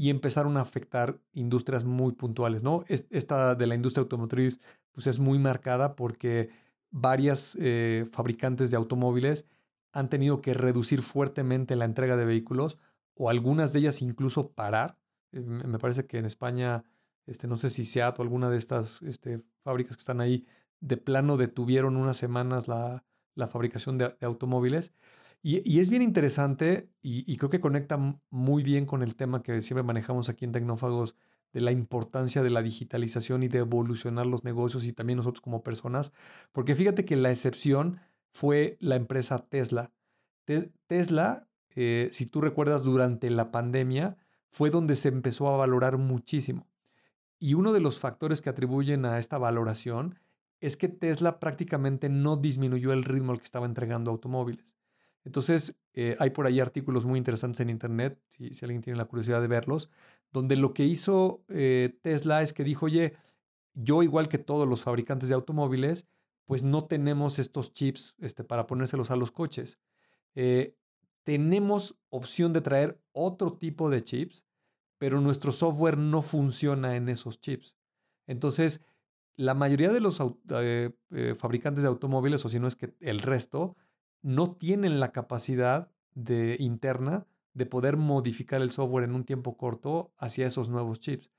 y empezaron a afectar industrias muy puntuales, ¿no? Esta de la industria automotriz pues es muy marcada porque varias eh, fabricantes de automóviles han tenido que reducir fuertemente la entrega de vehículos o algunas de ellas incluso parar. Eh, me parece que en España, este, no sé si Seat o alguna de estas este, fábricas que están ahí, de plano detuvieron unas semanas la, fabricación de automóviles. Y, es bien interesante y, creo que conecta muy bien con el tema que siempre manejamos aquí en Tecnófagos de la importancia de la digitalización y de evolucionar los negocios y también nosotros como personas, porque fíjate que la excepción fue la empresa Tesla. Tesla, eh, si tú recuerdas, durante la pandemia fue donde se empezó a valorar muchísimo. Y uno de los factores que atribuyen a esta valoración es que Tesla prácticamente no disminuyó el ritmo al que estaba entregando automóviles. Entonces, eh, hay por ahí artículos muy interesantes en Internet, si, alguien tiene la curiosidad de verlos, donde lo que hizo eh, Tesla es que dijo, oye, yo igual que todos los fabricantes de automóviles, pues no tenemos estos chips este, para ponérselos a los coches. Eh, tenemos opción de traer otro tipo de chips, pero nuestro software no funciona en esos chips. Entonces, la mayoría de los fabricantes de automóviles, o si no es que el resto, no tienen la capacidad de, interna de poder modificar el software en un tiempo corto hacia esos nuevos chips.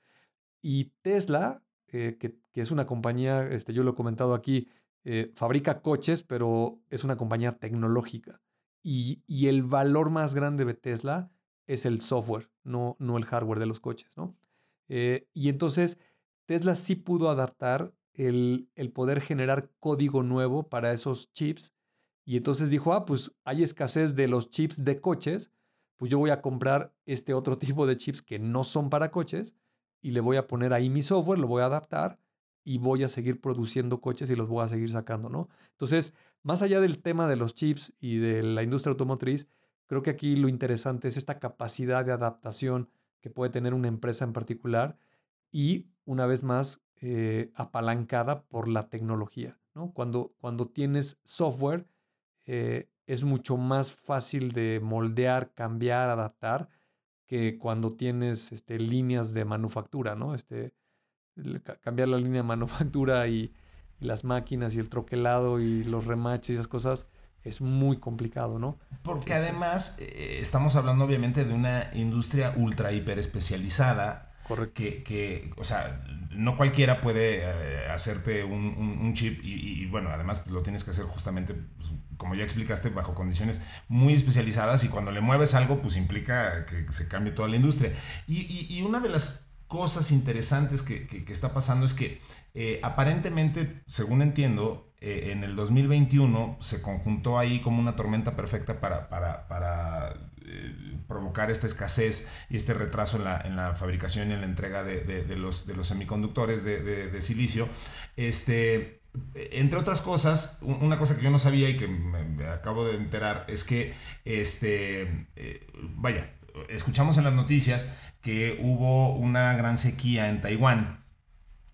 Y Tesla, eh, que, es una compañía, este, yo lo he comentado aquí, eh, fabrica coches, pero es una compañía tecnológica. Y, el valor más grande de Tesla es el software, no, no el hardware de los coches. ¿no? Eh, y entonces Tesla sí pudo adaptar el, el poder generar código nuevo para esos chips y entonces dijo, ah, pues hay escasez de los chips de coches, pues yo voy a comprar este otro tipo de chips que no son para coches y le voy a poner ahí mi software, lo voy a adaptar y voy a seguir produciendo coches y los voy a seguir sacando, ¿no? Entonces, más allá del tema de los chips y de la industria automotriz, creo que aquí lo interesante es esta capacidad de adaptación que puede tener una empresa en particular y, una vez más, eh, apalancada por la tecnología, ¿no? Cuando, cuando tienes software, eh, es mucho más fácil de moldear, cambiar, adaptar que cuando tienes este, líneas de manufactura, ¿no? Este, cambiar la línea de manufactura y, las máquinas y el troquelado y los remaches y esas cosas es muy complicado, ¿no? Porque este además eh, estamos hablando obviamente de una industria ultra hiper especializada que, que, o sea, no cualquiera puede eh, hacerte un, chip y, bueno, además lo tienes que hacer justamente, pues, como ya explicaste, bajo condiciones muy especializadas y cuando le mueves algo, pues implica que se cambie toda la industria. Y, una de las cosas interesantes que, está pasando es que eh, aparentemente, según entiendo, eh, en el 2021 se conjuntó ahí como una tormenta perfecta para, para, para provocar esta escasez y este retraso en la, en la fabricación y en la entrega de, de, los, de los semiconductores de, de, silicio. Este, entre otras cosas, una cosa que yo no sabía y que me, acabo de enterar es que, este, eh, vaya, escuchamos en las noticias que hubo una gran sequía en Taiwán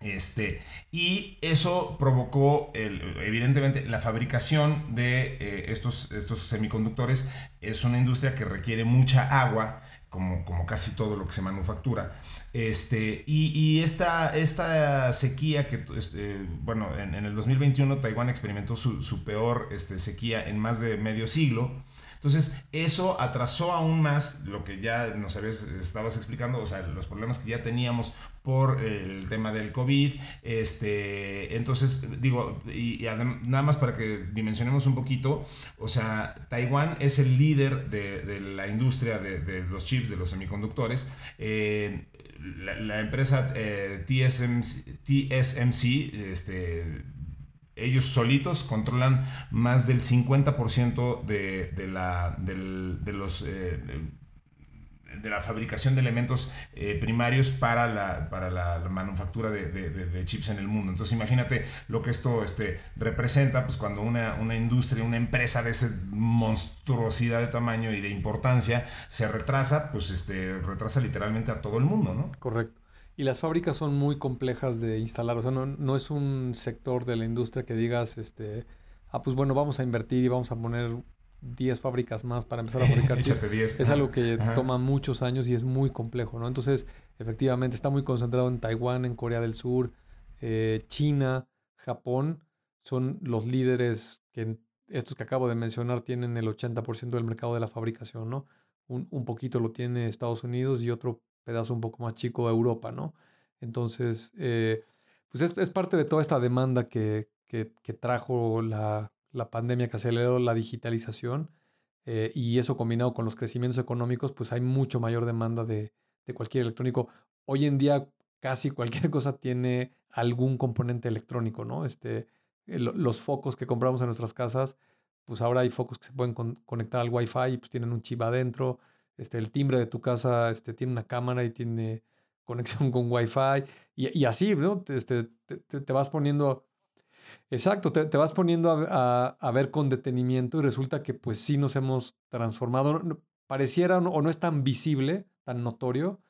este, y eso provocó, evidentemente, la fabricación de eh, estos, estos semiconductores es una industria que requiere mucha agua, como, como casi todo lo que se manufactura. Este, y, esta, esta sequía que, este, bueno, en, el 2021 Taiwán experimentó su, su peor este, sequía en más de medio siglo. Entonces, eso atrasó aún más lo que ya nos habías, estabas explicando, o sea, los problemas que ya teníamos por el tema del COVID. Este, entonces, digo, y, nada más para que dimensionemos un poquito, o sea, Taiwán es el líder de, la industria de, los chips, de los semiconductores. Eh, la, empresa eh, TSMC este, ellos solitos controlan más del 50% de, de, la, de los... Eh, de la fabricación de elementos eh, primarios para la, para la, manufactura de, de, chips en el mundo. Entonces imagínate lo que esto este, representa, pues cuando una, una industria, una empresa de esa monstruosidad de tamaño y de importancia se retrasa, pues este, retrasa literalmente a todo el mundo, ¿no? Correcto. Y las fábricas son muy complejas de instalar. O sea, no, no, es un sector de la industria que digas, este, ah, pues bueno, vamos a invertir y vamos a poner 10 fábricas más para empezar a fabricar chips. Es algo que toma muchos años y es muy complejo, ¿no? Entonces, efectivamente, está muy concentrado en Taiwán, en Corea del Sur, eh, China, Japón. Son los líderes que estos que acabo de mencionar tienen el 80% del mercado de la fabricación, ¿no? Un, un poquito lo tiene Estados Unidos y otro pedazo un poco más chico de Europa, ¿no? Entonces, eh, pues es, parte de toda esta demanda que, trajo la, pandemia que aceleró la digitalización eh, y eso combinado con los crecimientos económicos, pues hay mucho mayor demanda de, cualquier electrónico. Hoy en día casi cualquier cosa tiene algún componente electrónico, ¿no? Este, eh, los focos que compramos en nuestras casas, pues ahora hay focos que se pueden conectar al Wi-Fi y pues tienen un chip adentro este, el timbre de tu casa este, tiene una cámara y tiene conexión con Wi-Fi y, y así, ¿no? Este, te, te, vas poniendo... Exacto, te, vas poniendo a, ver con detenimiento y resulta que pues sí nos hemos transformado. Pareciera o no es tan visible, tan notorio,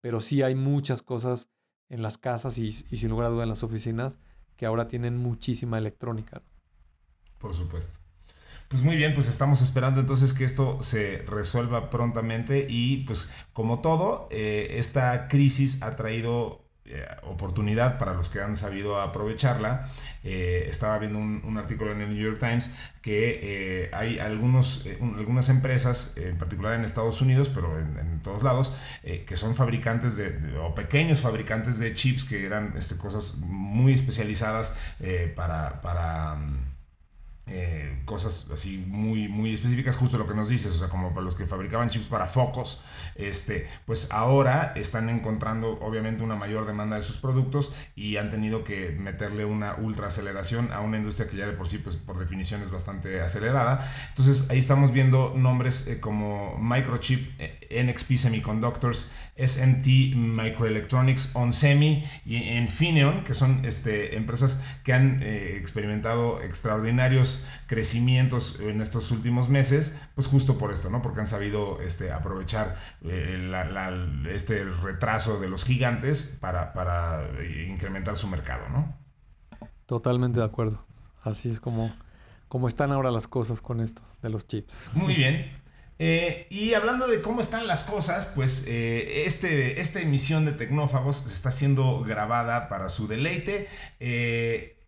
pero sí hay muchas cosas en las casas y, sin lugar a duda en las oficinas que ahora tienen muchísima electrónica. Por supuesto. Pues muy bien, pues estamos esperando entonces que esto se resuelva prontamente y pues como todo, eh, esta crisis ha traído eh, oportunidad para los que han sabido aprovecharla. Eh, estaba viendo un, artículo en el New York Times que hay algunos, algunas empresas, en particular en Estados Unidos, pero en, todos lados, que son fabricantes de, o pequeños fabricantes de chips que eran este, cosas muy especializadas para... para eh, cosas así muy, muy específicas, justo lo que nos dices, o sea, como para los que fabricaban chips para focos, este, pues ahora están encontrando obviamente una mayor demanda de sus productos y han tenido que meterle una ultra aceleración a una industria que ya de por sí, pues por definición es bastante acelerada. Entonces ahí estamos viendo nombres eh, como Microchip, eh, NXP Semiconductors, SMT Microelectronics, OnSemi y Infineon, que son este, empresas que han experimentado extraordinarios crecimientos en estos últimos meses, pues justo por esto, ¿no? Porque han sabido este, aprovechar eh, este retraso de los gigantes para, para incrementar su mercado, ¿no? Totalmente de acuerdo. Así es como, como están ahora las cosas con esto de los chips. Muy bien. Eh, y hablando de cómo están las cosas, pues eh, este, esta emisión de Tecnófagos está siendo grabada para su deleite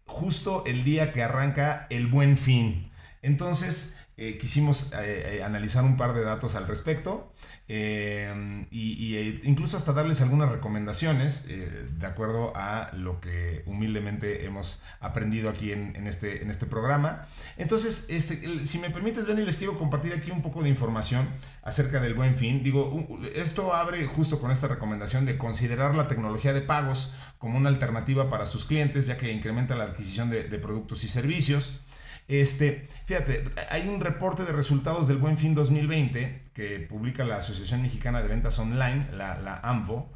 justo el día que arranca el buen fin. Entonces, eh, quisimos eh, eh, analizar un par de datos al respecto e incluso hasta darles algunas recomendaciones de acuerdo a lo que humildemente hemos aprendido aquí en, este, en este programa. Entonces, este, si me permites, Benny, les quiero compartir aquí un poco de información acerca del buen fin. Digo, esto abre justo con esta recomendación de considerar la tecnología de pagos como una alternativa para sus clientes, ya que incrementa la adquisición de, de productos y servicios. Este, fíjate, hay un reporte de resultados del Buen Fin 2020 que publica la Asociación Mexicana de Ventas Online, la, AMVO.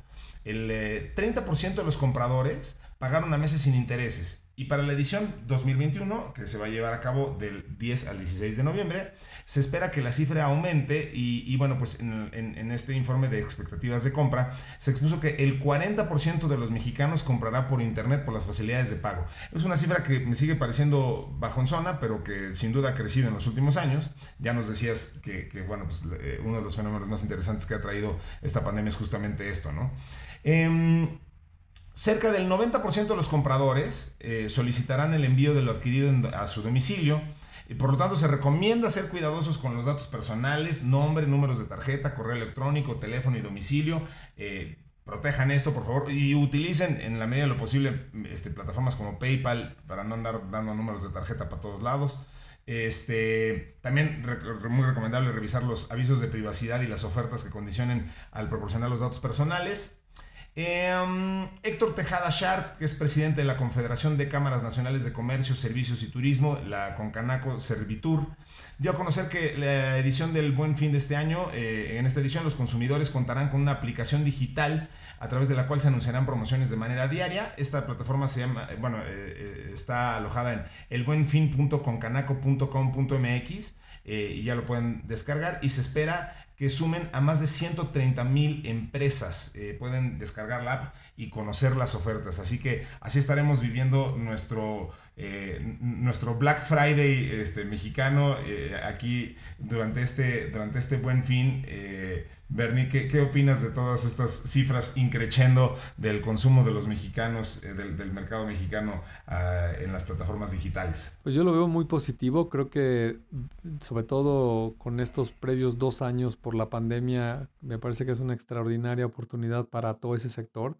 El 30% eh, de los compradores pagaron a meses sin intereses y para la edición 2021, que se va a llevar a cabo del 10 al 16 de noviembre, se espera que la cifra aumente y, bueno, pues en, este informe de expectativas de compra se expuso que el 40% de los mexicanos comprará por internet por las facilidades de pago. Es una cifra que me sigue pareciendo bajonzona, pero que sin duda ha crecido en los últimos años. Ya nos decías que, bueno, pues eh, uno de los fenómenos más interesantes que ha traído esta pandemia es justamente esto, ¿no? Em, Cerca del 90% de los compradores eh, solicitarán el envío de lo adquirido a su domicilio. Y por lo tanto, se recomienda ser cuidadosos con los datos personales, nombre, números de tarjeta, correo electrónico, teléfono y domicilio. Eh, protejan esto, por favor, y utilicen en la medida de lo posible este, plataformas como PayPal para no andar dando números de tarjeta para todos lados. Este, también muy recomendable revisar los avisos de privacidad y las ofertas que condicionen al proporcionar los datos personales. Em, Héctor Tejada Sharp, que es presidente de la Confederación de Cámaras Nacionales de Comercio, Servicios y Turismo, la Concanaco Servitur, dio a conocer que la edición del Buen Fin de este año, eh, en esta edición los consumidores contarán con una aplicación digital a través de la cual se anunciarán promociones de manera diaria. Esta plataforma se llama, eh, bueno, eh, está alojada en elbuenfin.concanaco.com.mx y ya lo pueden descargar y se espera que sumen a más de 130 mil empresas. Eh, pueden descargar la app y conocer las ofertas. Así que así estaremos viviendo nuestro, eh, nuestro Black Friday este, mexicano eh, aquí durante este, durante este buen fin. Bernie, ¿qué, ¿qué, opinas de todas estas cifras increchendo del consumo de los mexicanos, del, del, mercado mexicano ah, en las plataformas digitales? Pues yo lo veo muy positivo. Creo que sobre todo con estos previos dos años por la pandemia, me parece que es una extraordinaria oportunidad para todo ese sector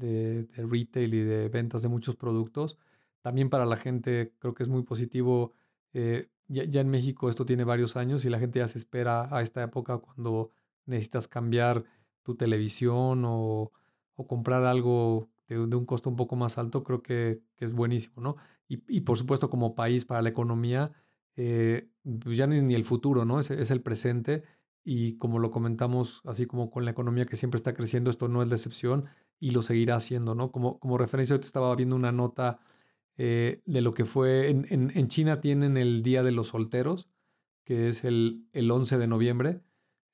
de, retail y de ventas de muchos productos. También para la gente creo que es muy positivo. Eh, ya, en México esto tiene varios años y la gente ya se espera a esta época cuando necesitas cambiar tu televisión o, comprar algo de, un costo un poco más alto, creo que, es buenísimo, ¿no? Y, por supuesto como país para la economía, eh, pues ya ni, ni el futuro, ¿no? Es, es el presente y como lo comentamos, así como con la economía que siempre está creciendo, esto no es la excepción y lo seguirá haciendo, ¿no? Como, como referencia, te estaba viendo una nota eh, de lo que fue. En, en, China tienen el Día de los Solteros, que es el, el 11 de noviembre.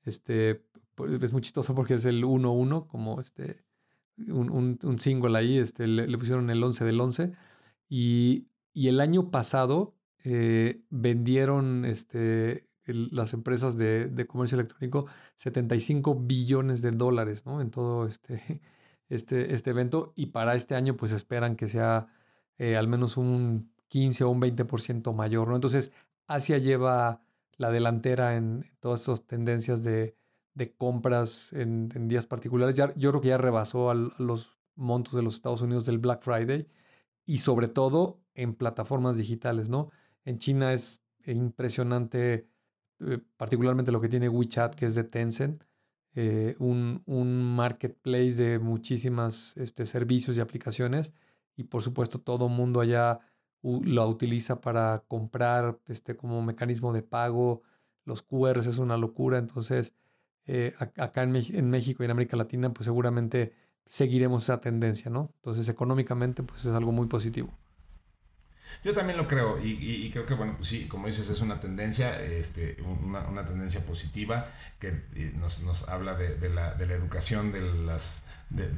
Este, es muy chistoso porque es el 1-1, como este, un, un, single ahí, este, le, pusieron el 11 del 11. Y, y el año pasado eh, vendieron este, las empresas de, de, comercio electrónico 75 billones de dólares ¿no? en todo este, este, este evento. Y para este año, pues esperan que sea eh, al menos un 15 o un 20% mayor. ¿no? Entonces, Asia lleva la delantera en todas esas tendencias de, de compras en, días particulares. Ya, yo creo que ya rebasó los montos de los Estados Unidos del Black Friday y sobre todo en plataformas digitales, ¿no? En China es impresionante, eh, particularmente lo que tiene WeChat, que es de Tencent, eh, un, un, marketplace de muchísimas este, servicios y aplicaciones y por supuesto todo mundo allá lo utiliza para comprar este, como mecanismo de pago. Los QRs es una locura, entonces eh, acá en, en, México y en América Latina, pues seguramente seguiremos esa tendencia, ¿no? Entonces, económicamente, pues es algo muy positivo. Yo también lo creo y, creo que, bueno, pues sí, como dices, es una tendencia, este, una, tendencia positiva que eh, nos, nos habla de, la, de, la, educación de las, de,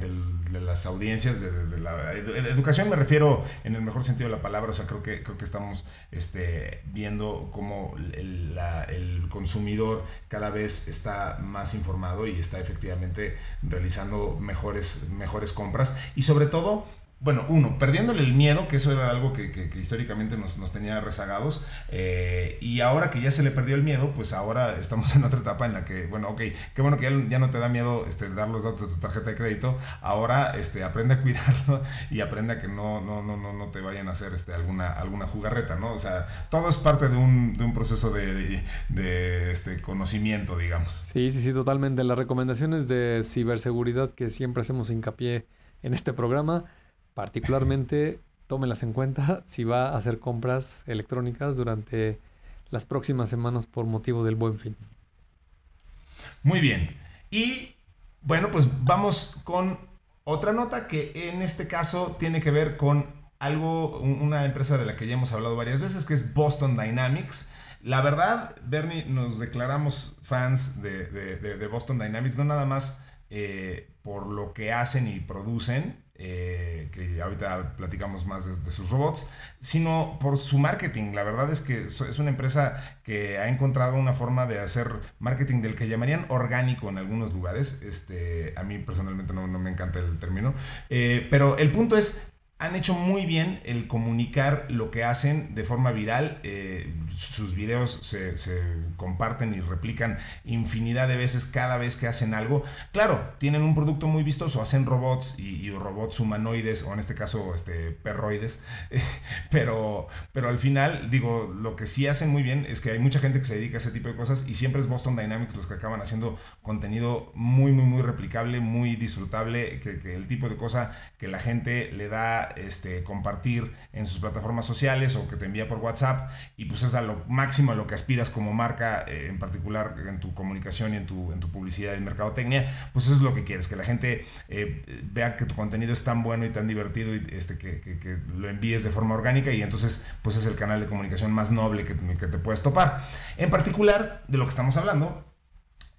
las audiencias, de, la educación me refiero en el mejor sentido de la palabra, o sea, creo que, creo que estamos este, viendo cómo el, el consumidor cada vez está más informado y está efectivamente realizando mejores, mejores compras y sobre todo bueno, uno, perdiéndole el miedo, que eso era algo que, que, históricamente nos, nos, tenía rezagados, eh, y ahora que ya se le perdió el miedo, pues ahora estamos en otra etapa en la que, bueno, ok, qué bueno que ya, ya no te da miedo este, dar los datos de tu tarjeta de crédito, ahora este, aprende a cuidarlo y aprende a que no, no, no, no, no te vayan a hacer este, alguna, alguna jugarreta, ¿no? O sea, todo es parte de un, de un proceso de, de, de este, conocimiento, digamos. Sí, sí, sí, totalmente. Las recomendaciones de ciberseguridad que siempre hacemos hincapié en este programa Particularmente, tómenlas en cuenta si va a hacer compras electrónicas durante las próximas semanas por motivo del buen fin. Muy bien. Y bueno, pues vamos con otra nota que en este caso tiene que ver con algo, una empresa de la que ya hemos hablado varias veces, que es Boston Dynamics. La verdad, Bernie, nos declaramos fans de, Boston Dynamics, no nada más eh, por lo que hacen y producen, eh, que ahorita platicamos más de, sus robots, sino por su marketing. La verdad es que es una empresa que ha encontrado una forma de hacer marketing del que llamarían orgánico en algunos lugares. Este, a mí personalmente no, me encanta el término, eh, pero el punto es han hecho muy bien el comunicar lo que hacen de forma viral. Eh, sus videos se, comparten y replican infinidad de veces cada vez que hacen algo. Claro, tienen un producto muy vistoso, hacen robots y, robots humanoides, o en este caso este, perroides. pero, pero al final, digo, lo que sí hacen muy bien es que hay mucha gente que se dedica a ese tipo de cosas y siempre es Boston Dynamics los que acaban haciendo contenido muy, muy, muy replicable, muy disfrutable, que el tipo de cosa que la gente le da este, compartir en sus plataformas sociales o que te envía por WhatsApp y pues es a lo máximo a lo que aspiras como marca, eh, en particular en tu comunicación y en tu, en tu publicidad y mercadotecnia, pues eso es lo que quieres, que la gente eh, vea que tu contenido es tan bueno y tan divertido y este, que, que, lo envíes de forma orgánica y entonces pues es el canal de comunicación más noble que, que te puedes topar. En particular, de lo que estamos hablando,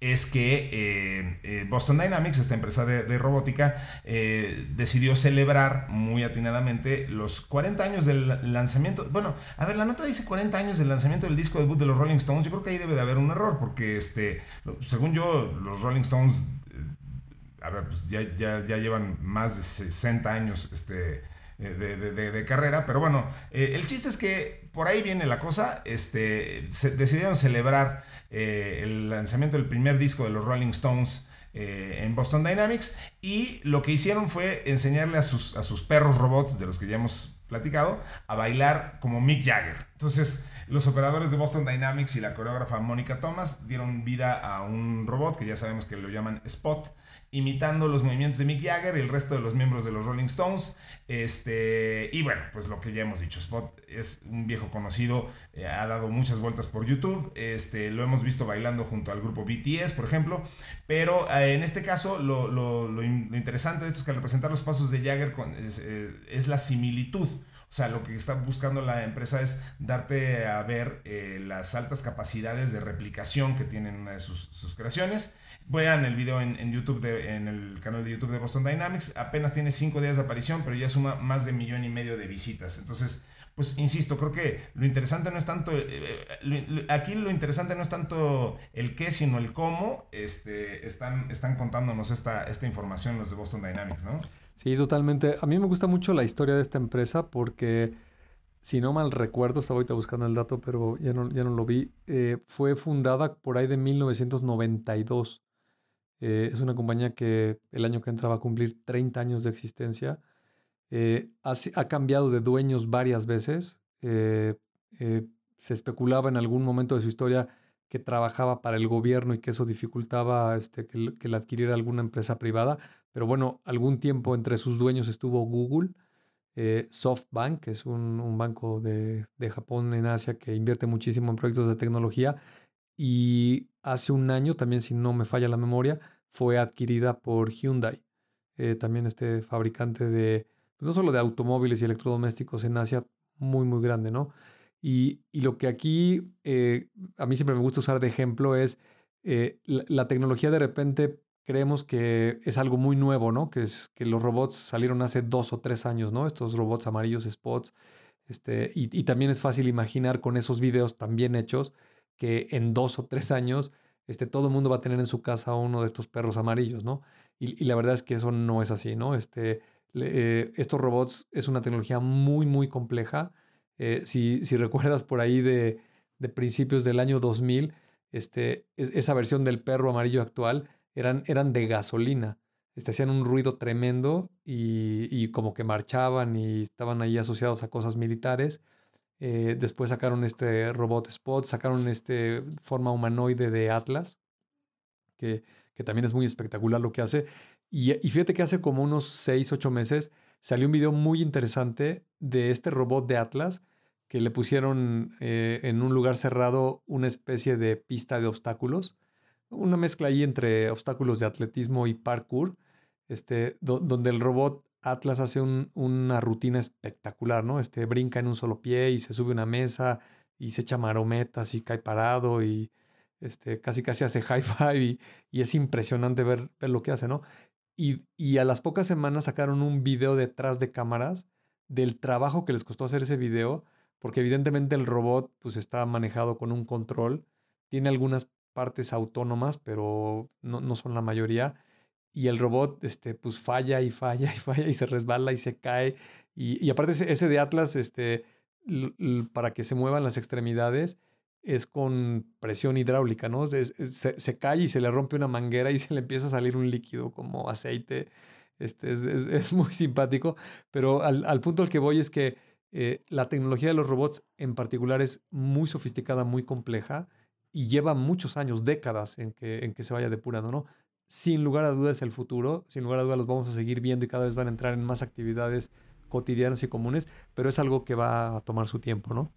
es que eh, eh, Boston Dynamics, esta empresa de, robótica, eh, decidió celebrar muy atinadamente los 40 años del lanzamiento. Bueno, a ver, la nota dice 40 años del lanzamiento del disco debut de los Rolling Stones. Yo creo que ahí debe de haber un error, porque este, según yo, los Rolling Stones, a ver, pues ya, ya, ya llevan más de 60 años este, de, carrera, pero bueno, el chiste es que por ahí viene la cosa, este, decidieron celebrar eh, el lanzamiento del primer disco de los Rolling Stones eh, en Boston Dynamics y lo que hicieron fue enseñarle a sus, a sus perros robots, de los que ya hemos platicado, a bailar como Mick Jagger. Entonces, los operadores de Boston Dynamics y la coreógrafa Mónica Thomas dieron vida a un robot que ya sabemos que lo llaman Spot, imitando los movimientos de Mick Jagger y el resto de los miembros de los Rolling Stones. Este, y bueno, pues lo que ya hemos dicho, Spot es un viejo conocido, eh, ha dado muchas vueltas por YouTube, este, lo hemos visto bailando junto al grupo BTS, por ejemplo, pero eh, en este caso lo, lo, lo, interesante de esto es que al representar los pasos de Jagger es, eh, es la similitud O sea, lo que está buscando la empresa es darte a ver eh, las altas capacidades de replicación que tienen una de sus, sus creaciones. Vean el video en, YouTube, de, en el canal de YouTube de Boston Dynamics. Apenas tiene cinco días de aparición, pero ya suma más de millón y medio de visitas. Entonces, pues insisto, creo que lo interesante no es tanto, eh, aquí lo interesante no es tanto el qué, sino el cómo este, están, están contándonos esta, esta información los de Boston Dynamics, ¿no? Sí, totalmente. A mí me gusta mucho la historia de esta empresa porque, si no mal recuerdo, estaba ahorita buscando el dato, pero ya no, ya no lo vi, eh, fue fundada por ahí de 1992. es una compañía que el año que entra va a cumplir 30 años de existencia eh, ha, cambiado de dueños varias veces. Eh, eh, se especulaba en algún momento de su historia que trabajaba para el gobierno y que eso dificultaba este, que, la adquiriera alguna empresa privada. Pero bueno, algún tiempo entre sus dueños estuvo Google, SoftBank, que es un, un banco de, de, Japón en Asia que invierte muchísimo en proyectos de tecnología. Y hace un año, también si no me falla la memoria, fue adquirida por Hyundai, también este fabricante de pues, no solo de automóviles y electrodomésticos en Asia, muy, muy grande, ¿no? Y, lo que aquí eh, a mí siempre me gusta usar de ejemplo es eh, la, tecnología de repente creemos que es algo muy nuevo, ¿no? Que, es, que los robots salieron hace dos o tres años, ¿no? Estos robots amarillos, spots. Este, y, también es fácil imaginar con esos videos tan bien hechos que en dos o tres años este, todo el mundo va a tener en su casa uno de estos perros amarillos, ¿no? Y, y la verdad es que eso no es así, ¿no? Este, eh, estos robots es una tecnología muy, muy compleja. Eh, si, si, recuerdas por ahí de, de, principios del año 2000, este, esa versión del perro amarillo actual eran, eran de gasolina. Este, hacían un ruido tremendo y, y, como que marchaban y estaban ahí asociados a cosas militares. Eh, después sacaron este robot Spot, sacaron este forma humanoide de Atlas, que, que también es muy espectacular lo que hace. Y, fíjate que hace como unos 6, 8 meses salió un video muy interesante de este robot de Atlas que le pusieron eh, en un lugar cerrado una especie de pista de obstáculos, una mezcla ahí entre obstáculos de atletismo y parkour, este, donde el robot Atlas hace una rutina espectacular, ¿no? Este, brinca en un solo pie y se sube a una mesa y se echa marometas y cae parado y este, casi casi hace high five y, es impresionante ver, ver, lo que hace, ¿no? Y, a las pocas semanas sacaron un video detrás de cámaras del trabajo que les costó hacer ese video, porque evidentemente el robot pues está manejado con un control, tiene algunas partes autónomas, pero no, son la mayoría. Y el robot este, pues falla y falla y falla y se resbala y se cae. Y, aparte ese, de Atlas, este, para que se muevan las extremidades, es con presión hidráulica, ¿no? se, cae y se le rompe una manguera y se le empieza a salir un líquido como aceite. Este, es, muy simpático, pero al, punto al que voy es que eh, la tecnología de los robots en particular es muy sofisticada, muy compleja y lleva muchos años, décadas en que, en que se vaya depurando, ¿no? Sin lugar a dudas el futuro, sin lugar a dudas los vamos a seguir viendo y cada vez van a entrar en más actividades cotidianas y comunes, pero es algo que va a tomar su tiempo, ¿no?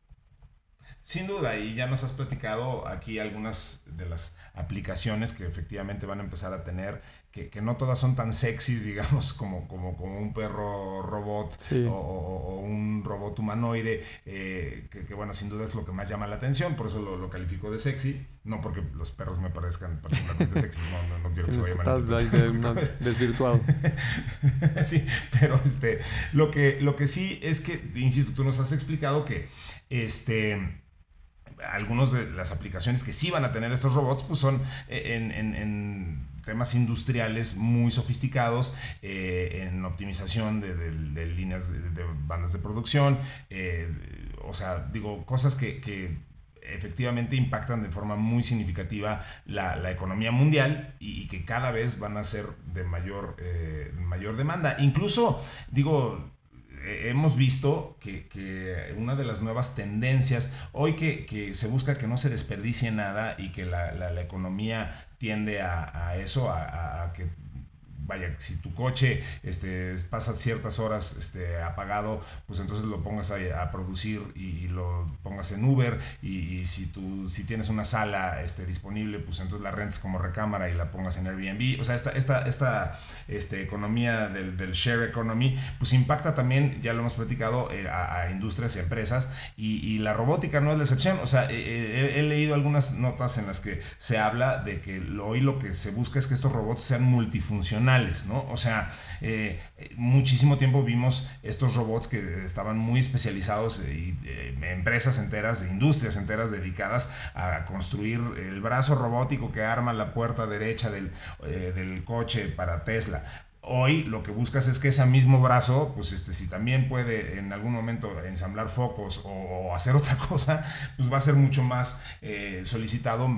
Sin duda, y ya nos has platicado aquí algunas de las aplicaciones que efectivamente van a empezar a tener, que, no todas son tan sexys, digamos, como, como, como un perro robot o, un robot humanoide, eh, que, bueno, sin duda es lo que más llama la atención, por eso lo, lo califico de sexy, no porque los perros me parezcan particularmente sexys, no, no, quiero que se vaya mal. Estás desvirtuado. sí, pero este, lo que, lo que sí es que, insisto, tú nos has explicado que este algunas de las aplicaciones que sí van a tener estos robots pues son eh, en, temas industriales muy sofisticados, eh, en optimización de, líneas de, bandas de producción, eh, o sea, digo, cosas que, efectivamente impactan de forma muy significativa la, economía mundial y, que cada vez van a ser de mayor, mayor demanda. Incluso, digo, hemos visto que, una de las nuevas tendencias, hoy que, se busca que no se desperdicie nada y que la, economía tiende a, eso, a, que vaya, si tu coche este, pasa ciertas horas este, apagado, pues entonces lo pongas a, producir y, lo pongas en Uber y, si tú si tienes una sala este, disponible, pues entonces la rentes como recámara y la pongas en Airbnb. O sea, esta, esta, esta este, economía del, del, share economy, pues impacta también, ya lo hemos platicado, eh, a, industrias y empresas y, la robótica no es la excepción. O sea, eh, eh, he, leído algunas notas en las que se habla de que hoy lo que se busca es que estos robots sean multifuncionales, O sea, muchísimo tiempo vimos estos robots que estaban muy especializados y empresas enteras, industrias enteras dedicadas a construir el brazo robótico que arma la puerta derecha del, del coche para Tesla Hoy lo que buscas es que ese mismo brazo, pues este, si también puede en algún momento ensamblar focos o, hacer otra cosa, pues va a ser mucho más eh, solicitado,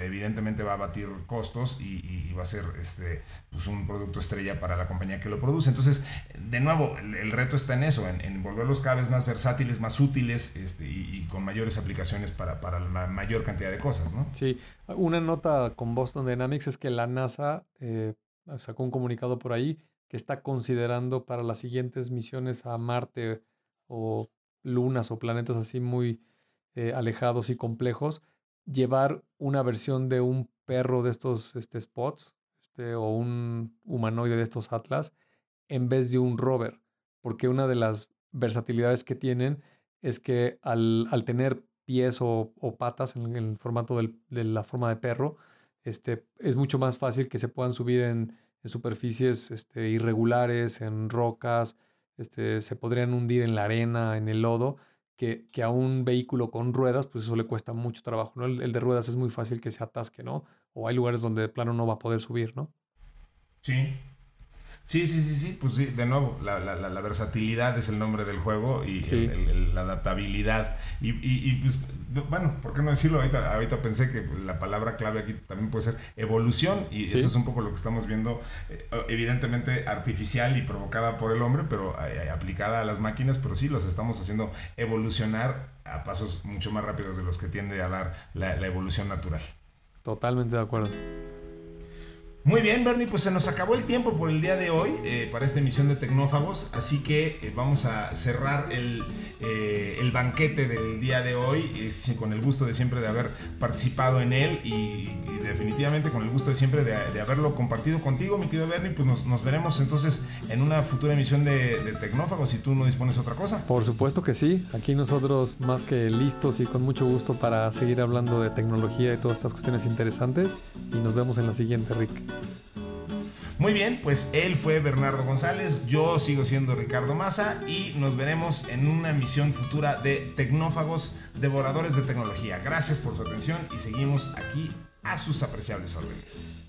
evidentemente va a batir costos y, va a ser este, pues un producto estrella para la compañía que lo produce. Entonces, de nuevo, el, reto está en eso, en, volverlos cada vez más versátiles, más útiles este, y, con mayores aplicaciones para, para, la mayor cantidad de cosas. ¿no? Sí, una nota con Boston Dynamics es que la NASA... Eh, sacó un comunicado por ahí que está considerando para las siguientes misiones a Marte o lunas o planetas así muy eh, alejados y complejos, llevar una versión de un perro de estos este, spots este, o un humanoide de estos Atlas en vez de un rover, porque una de las versatilidades que tienen es que al, tener pies o, patas en, el formato de la forma de perro, este, es mucho más fácil que se puedan subir en, superficies este, irregulares, en rocas, este, se podrían hundir en la arena, en el lodo, que, que, a un vehículo con ruedas, pues eso le cuesta mucho trabajo, ¿no? El, el, de ruedas es muy fácil que se atasque, ¿no? O hay lugares donde de plano no va a poder subir, ¿no? Sí, Sí, sí, sí, sí, pues sí, de nuevo, la, la, la versatilidad es el nombre del juego y la adaptabilidad. Y, y, pues, bueno, ¿por qué no decirlo? Ahorita, ahorita pensé que la palabra clave aquí también puede ser evolución y eso es un poco lo que estamos viendo, eh, evidentemente artificial y provocada por el hombre, pero eh, aplicada a las máquinas, pero sí, los estamos haciendo evolucionar a pasos mucho más rápidos de los que tiende a dar la evolución natural. Totalmente de acuerdo. Muy bien, Bernie, pues se nos acabó el tiempo por el día de hoy eh, para esta emisión de Tecnófagos, así que eh, vamos a cerrar el, eh, el, banquete del día de hoy con el gusto de siempre de haber participado en él y, definitivamente con el gusto de siempre de, haberlo compartido contigo, mi querido Bernie, pues nos, veremos entonces en una futura emisión de, de, Tecnófagos si tú no dispones otra cosa. Por supuesto que sí, aquí nosotros más que listos y con mucho gusto para seguir hablando de tecnología y todas estas cuestiones interesantes y nos vemos en la siguiente, Rick. Muy bien, pues él fue Bernardo González, yo sigo siendo Ricardo Massa y nos veremos en una emisión futura de Tecnófagos, Devoradores de Tecnología. Gracias por su atención y seguimos aquí a sus apreciables órdenes.